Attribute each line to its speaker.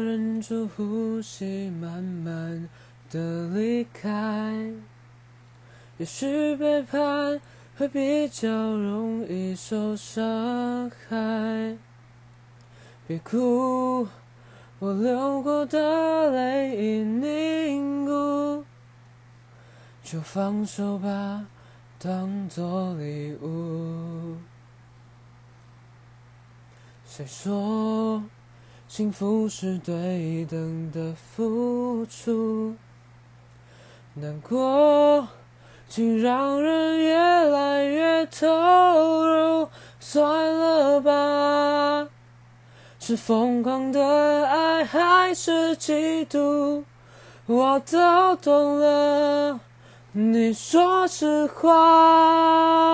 Speaker 1: 忍住呼吸，慢慢的离开。也许背叛会比较容易受伤害。别哭，我流过的泪已凝固，就放手吧，当作礼物。谁说幸福是对等的付出？难过竟让人越来越投入，算了吧。是疯狂的爱还是嫉妒？我都懂了，你说实话。